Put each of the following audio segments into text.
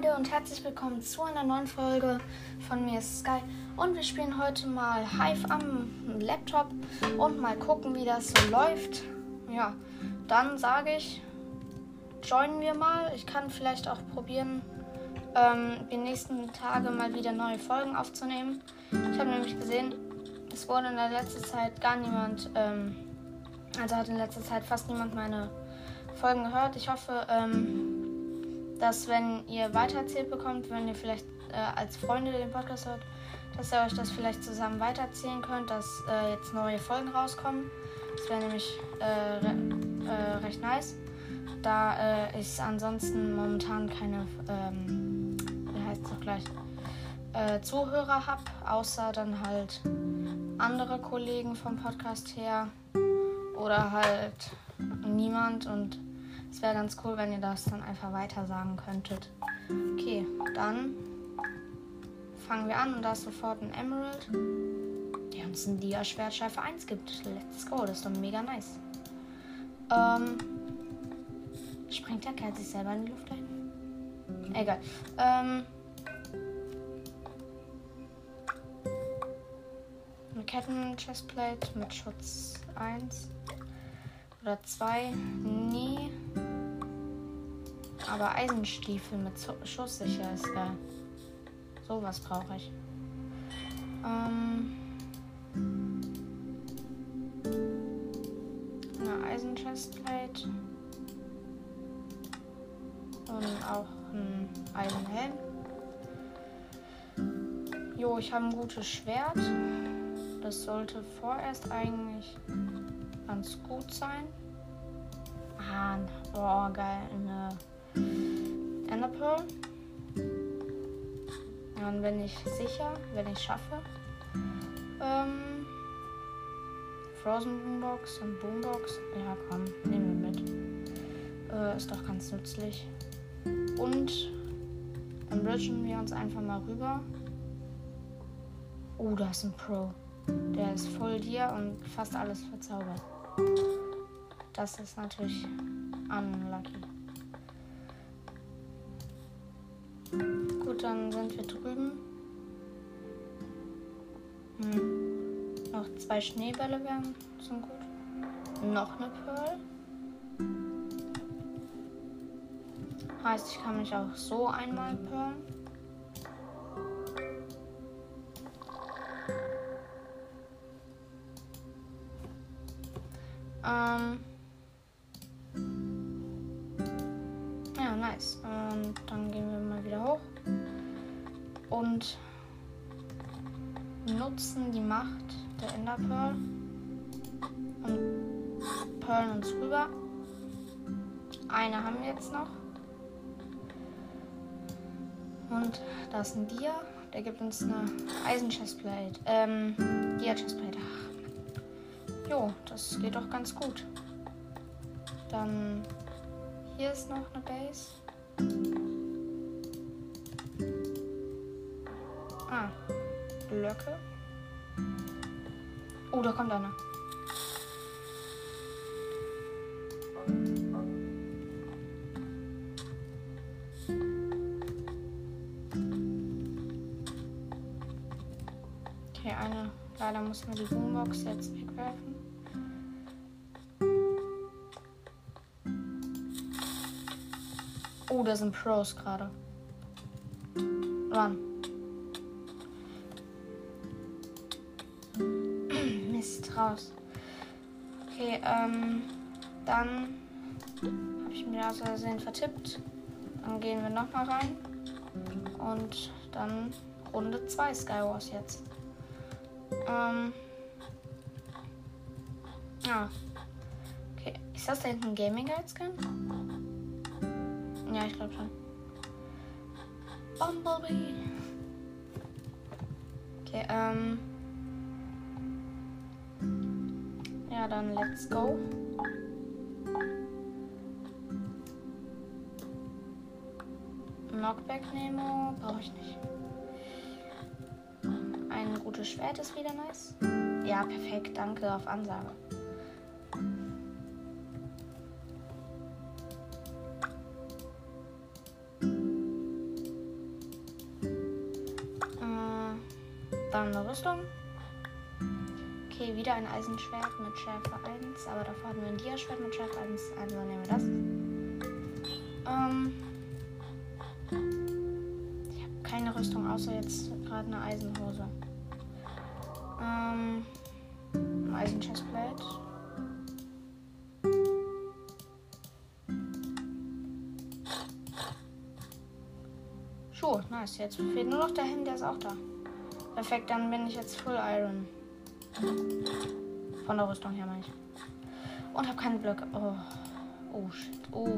Leute und herzlich willkommen zu einer neuen Folge von mir Sky und wir spielen heute mal Hive am Laptop und mal gucken, wie das so läuft. Ja, dann sage ich, joinen wir mal. Ich kann vielleicht auch probieren, ähm, die nächsten Tage mal wieder neue Folgen aufzunehmen. Ich habe nämlich gesehen, es wurde in der letzten Zeit gar niemand, ähm, also hat in letzter Zeit fast niemand meine Folgen gehört. Ich hoffe, ähm, dass wenn ihr weitererzählt bekommt, wenn ihr vielleicht äh, als Freunde den Podcast hört, dass ihr euch das vielleicht zusammen weitererzählen könnt, dass äh, jetzt neue Folgen rauskommen. Das wäre nämlich äh, re äh, recht nice, da äh, ich ansonsten momentan keine, ähm, wie heißt es gleich, äh, Zuhörer habe, außer dann halt andere Kollegen vom Podcast her oder halt niemand und es wäre ganz cool, wenn ihr das dann einfach weiter sagen könntet. Okay, dann fangen wir an und da ist sofort ein Emerald, der uns ein Dia-Schwertscheife 1 gibt. Let's go, das ist doch mega nice. Ähm, springt der Kerl sich selber in die Luft ein? Egal. Ähm, eine Ketten-Chestplate mit Schutz 1 oder 2. Nee. Aber Eisenstiefel mit Schusssicher ist geil. Sowas brauche ich. Ähm. Eine Eisenchestplate. Und auch ein Eisenhelm. Jo, ich habe ein gutes Schwert. Das sollte vorerst eigentlich ganz gut sein. Ah, oh, geil. Eine Dann bin ich sicher, wenn ich schaffe. Ähm, Frozen Boombox und Boombox. Ja, komm, nehmen wir mit. Äh, ist doch ganz nützlich. Und dann bridgen wir uns einfach mal rüber. Oh, da ist ein Pro. Der ist voll dir und fast alles verzaubert. Das ist natürlich unlucky. Dann sind wir drüben. Hm. Noch zwei Schneebälle wären zum gut. Noch eine Pearl. Heißt, ich kann mich auch so einmal pearlen. Ist ein Dia. Der gibt uns eine Eisen-Chestplate. Ähm, Dia-Chestplate. Jo, das geht doch ganz gut. Dann hier ist noch eine Base. Ah, Blöcke. Oh, da kommt einer. Muss man die Boombox jetzt wegwerfen. Oh, da sind Pros gerade. Run. Mist, raus. Okay, ähm, dann habe ich mir aus Versehen vertippt. Dann gehen wir nochmal rein. Und dann Runde 2 Skywars jetzt. Ähm. Ah. Okay. Ist das da hinten ein Gaming Guide Skin? Ja, ich glaube schon. Bumblebee. Okay, ähm. Ja, dann let's go. Knockback Nemo brauche ich nicht rote Schwert ist wieder nice. Ja, perfekt. Danke auf Ansage. Äh, dann eine Rüstung. Okay, wieder ein Eisenschwert mit Schärfe 1. Aber davor hatten wir ein Diaschwert mit Schärfe 1. Also nehmen wir das. Ähm, ich habe keine Rüstung, außer jetzt gerade eine Eisenhose. Schuhe, nice. Jetzt fehlt nur noch der Helm, der ist auch da. Perfekt, dann bin ich jetzt Full Iron. Von der Rüstung her, meine ich. Und habe keine Blöcke. Oh. Oh, shit. Oh.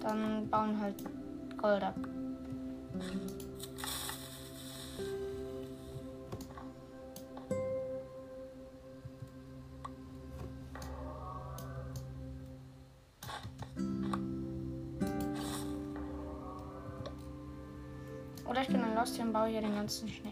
Dann bauen halt Gold ab. Oder den ganzen Schnee.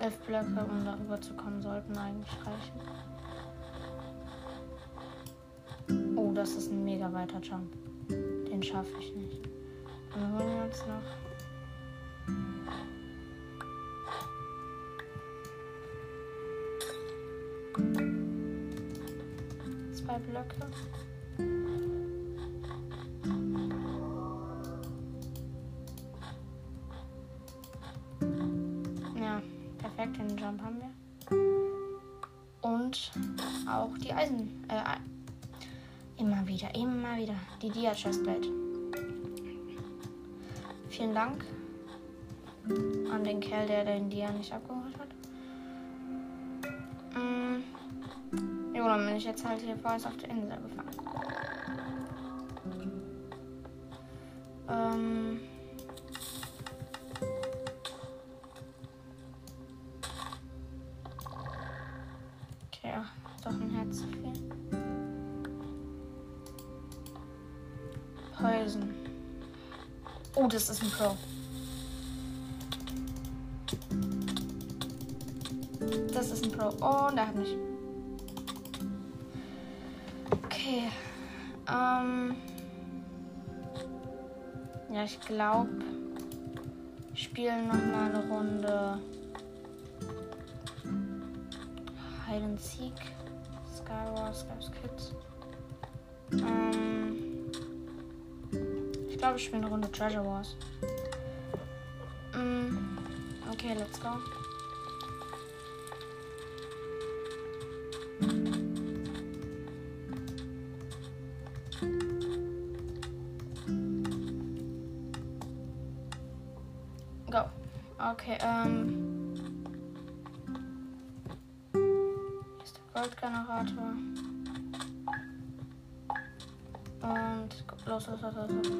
Elf Blöcke, um darüber zu kommen, sollten eigentlich reichen. Oh, das ist ein mega weiter Jump. Schaffe ich nicht. Dann holen wir uns noch. Zwei Blöcke. Ja, perfekt, den Jump haben wir. Und auch die Eisen. Äh, immer wieder, immer wieder. Die Dia Chestplate. Vielen Dank an den Kerl, der den Dia nicht abgeholt hat. Mm. Jo, dann bin ich jetzt halt hier vorerst auf der Insel gefangen. Ähm. Okay, ja, doch ein Herz zu viel. Poison. Oh, das ist ein Pro. Das ist ein Pro. Oh, und er hat mich. Okay. Ähm. Ja, ich glaube, ich spiele noch mal eine Runde Hide and Seek, Skywars, Skywars Kids. Glaube, ich spiele eine Runde Treasure Wars. Mm, okay, let's go. Go. Okay, ähm. Hier ist der Goldgenerator. Und los, los, los, los. los.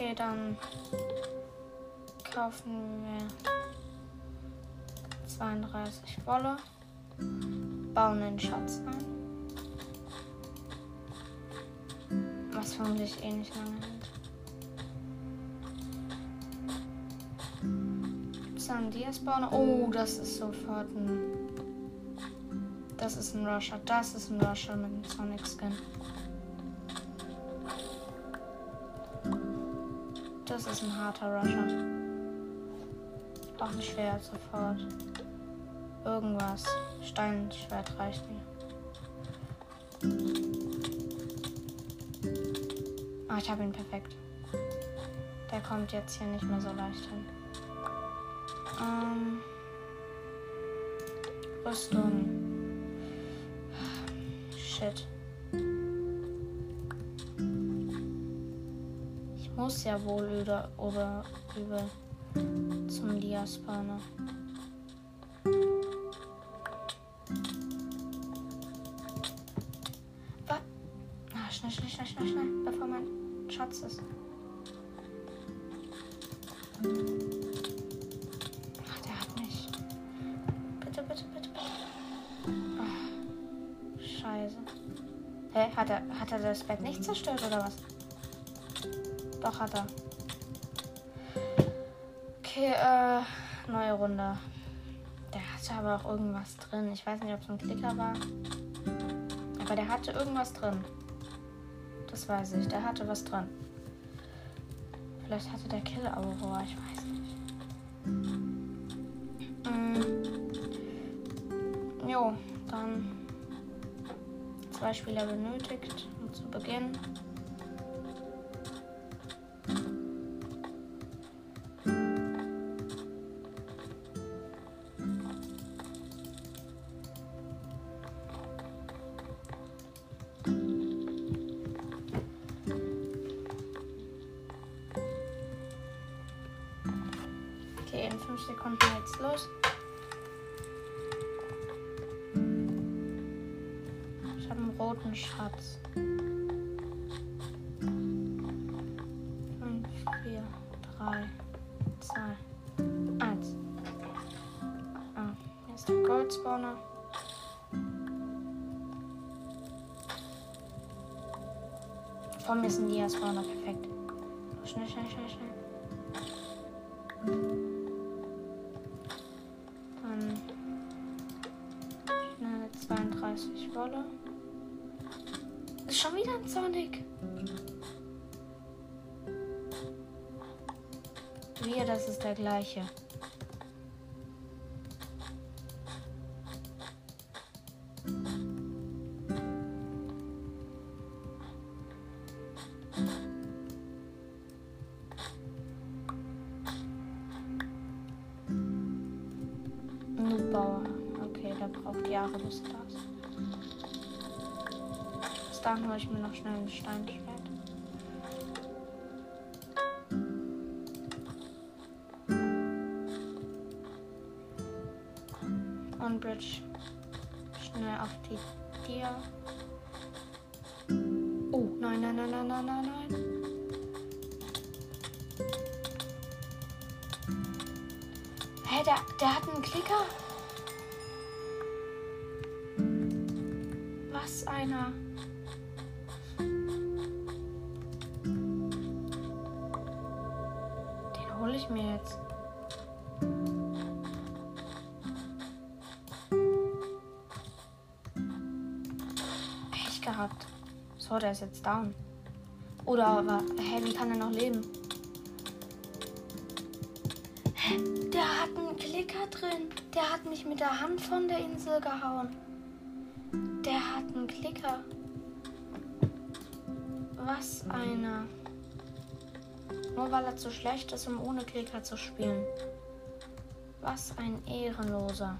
Okay, dann kaufen wir 32 Wolle, bauen den Schatz ein. Was vermutlich eh nicht lange hält. Gibt's da einen? Oh, das ist sofort ein. Das ist ein Rusher. Das ist ein Rusher mit einem Sonic Skin. Das ist ein harter Rusher. Ich brauche ein Schwert sofort. Irgendwas. Steinschwert reicht mir. Ah, ich habe ihn perfekt. Der kommt jetzt hier nicht mehr so leicht hin. Ähm, Rüstung. Shit. Muss ja wohl über, oder über zum Diaspawner. Was? Ah, schnell, schnell, schnell, schnell, schnell, bevor mein Schatz ist. Ach, der hat mich. Bitte, bitte, bitte, scheiße. Hä? Hat er, hat er das Bett nicht zerstört oder was? Doch, hat er. Okay, äh, neue Runde. Der hatte aber auch irgendwas drin. Ich weiß nicht, ob es ein Klicker war. Aber der hatte irgendwas drin. Das weiß ich. Der hatte was drin. Vielleicht hatte der Kill Aurora. Ich weiß nicht. Mm. Jo, dann zwei Spieler benötigt, um zu beginnen. Los. Ich habe einen roten Schatz. Fünf, vier, drei, zwei, eins. Ah, hier ist der Goldspawner. Vor mir ist ein Dia-Spawner, perfekt. Schnell, schnell, schnell, schnell. 32 Wolle. Ist schon wieder ein Sonic. Wir, das ist der gleiche. Hole ich mir noch schnell ein Steinschwert. Und Bridge. Schnell auf die Tier. Oh, nein, nein, nein, nein, nein, nein, nein. Hä, der, der hat einen Klicker? Was einer? Gehabt. So, der ist jetzt down. Oder aber, hä, wie kann er noch leben? Hä, der hat einen Klicker drin. Der hat mich mit der Hand von der Insel gehauen. Der hat einen Klicker. Was einer. Nur weil er zu schlecht ist, um ohne Klicker zu spielen. Was ein Ehrenloser.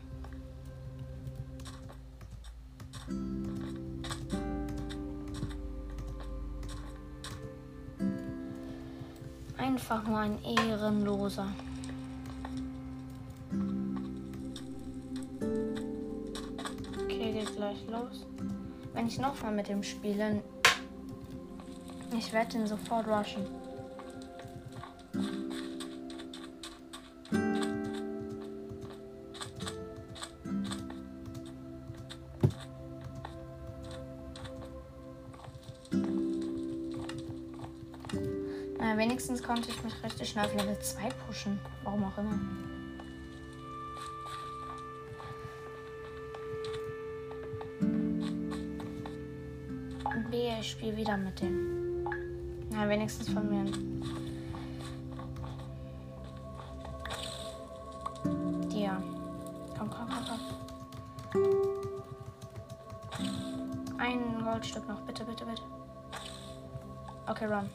Einfach nur ein Ehrenloser. Okay, geht gleich los. Wenn ich nochmal mit dem spiele, ich werde ihn sofort rushen. Konnte ich mich richtig schnell auf Level 2 pushen. Warum auch immer. B, ich spiele wieder mit dem. Na, wenigstens von mir. Dir. Komm, komm, komm, komm. Ein Goldstück noch, bitte, bitte, bitte. Okay, run.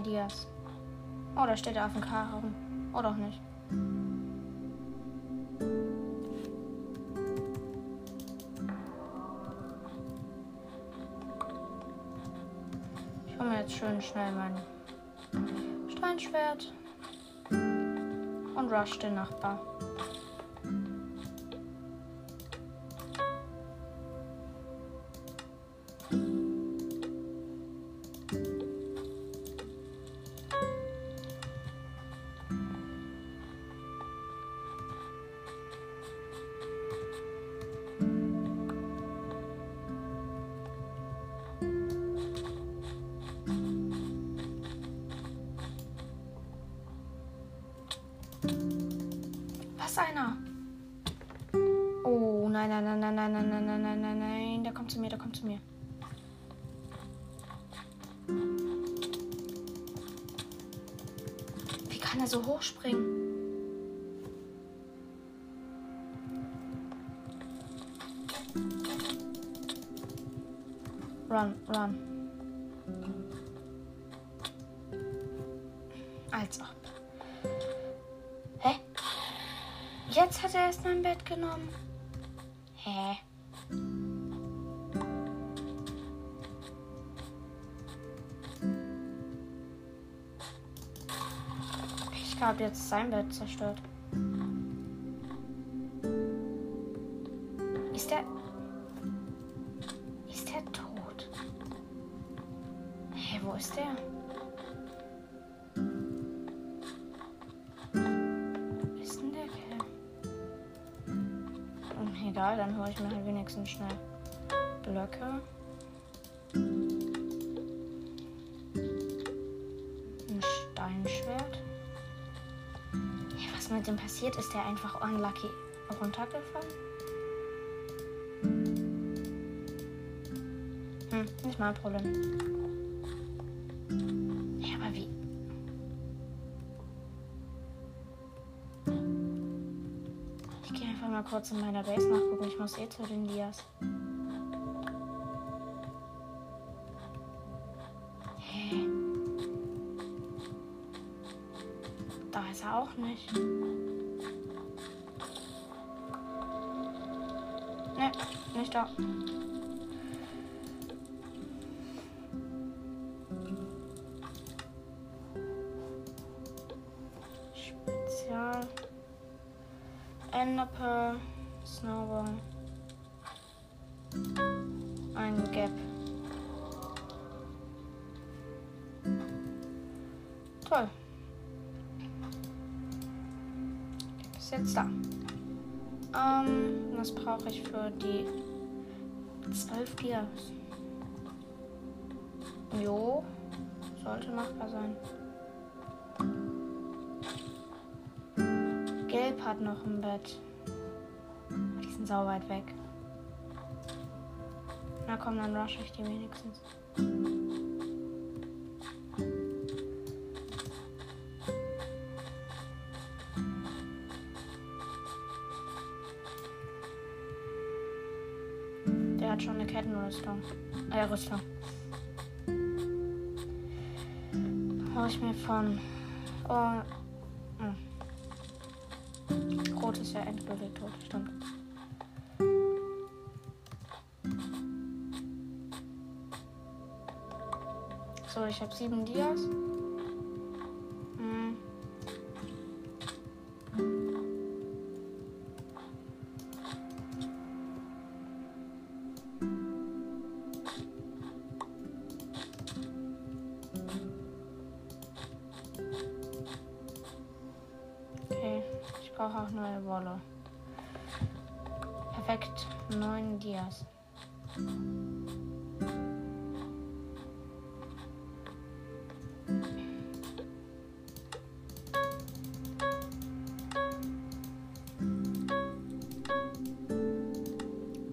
Dias. Oh, da steht er auf dem K rum. Oder auch nicht. Ich hole mir jetzt schön schnell mein Steinschwert und rush den Nachbar. Kommt zu mir, der kommt zu mir. Wie kann er so hoch springen? Run, run. Als ob. Hä? Jetzt hat er erst mein Bett genommen. Hä? Glaube, jetzt sein Bett zerstört. Ist der. Ist der tot? Hä, wo ist der? Wo ist denn der Kerl? Hm, Egal, dann hole ich mir halt wenigstens schnell Blöcke. Was mit dem passiert? Ist der einfach unlucky runtergefallen? Hm, nicht mein Problem. Ja, aber wie? Ich gehe einfach mal kurz in meiner Base nachgucken. Ich muss eh zu den Dias. Hä? Da ist er auch nicht. Spezial. Enderpearl. Snowball. Ein Gap. Toll. Ist jetzt da. Ähm, was brauche ich für die 12 Dias? Jo, sollte machbar sein. Gelb hat noch ein Bett. Die sind sau weit weg. Na komm, dann rush ich die wenigstens. Kettenrüstung. Äh, Rüstung. Hol ich mir von. Oh. hm. Rot ist ja endgültig tot, stimmt. So, ich habe sieben Dias. Brauche auch neue Wolle. Perfekt, neun Dias.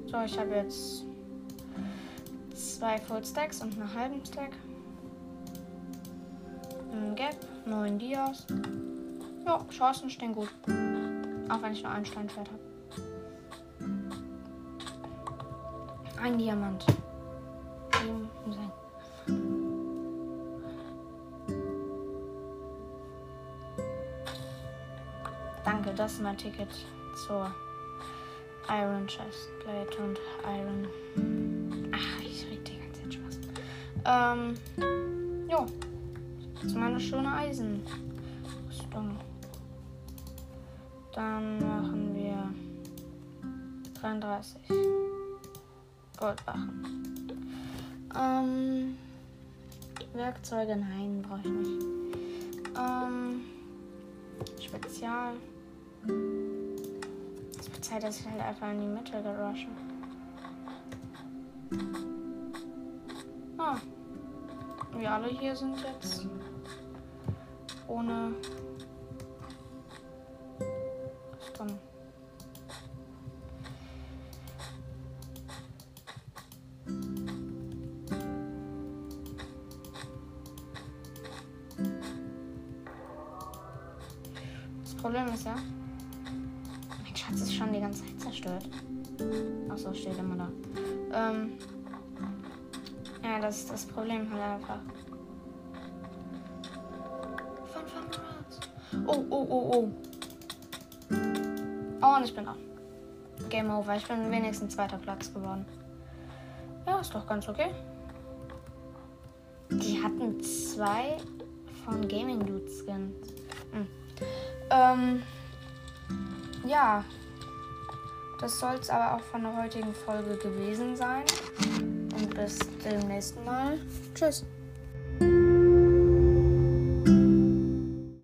So, ich habe jetzt zwei Full Stacks und einen halben Stack. Ein Gap, neun Dias. Ja, Chancen stehen gut. Auch wenn ich nur ein Steinschwert habe. Ein Diamant. Danke, das ist mein Ticket zur Iron Chestplate und Iron. Ach, ich rede die ganze Zeit Spaß. Ähm, jo. Das ist meine schöne Eisen. Dann machen wir 33 Goldwachen. Ähm, Werkzeuge, nein, brauche ich nicht. Ähm, Spezial. Es wird Zeit, dass ich halt einfach in die Mitte gerushe. Ah. Wir alle hier sind jetzt ohne ganze Zeit zerstört. Achso, steht immer da. Ähm, ja, das ist das Problem halt einfach. Von Farmerats. Oh, oh, oh, oh. Oh, und ich bin dran. Game over. Ich bin wenigstens zweiter Platz geworden. Ja, ist doch ganz okay. Die hatten zwei von Gaming Dude Skins. Hm. Ähm, ja. Das soll es aber auch von der heutigen Folge gewesen sein. Und bis zum nächsten Mal. Tschüss.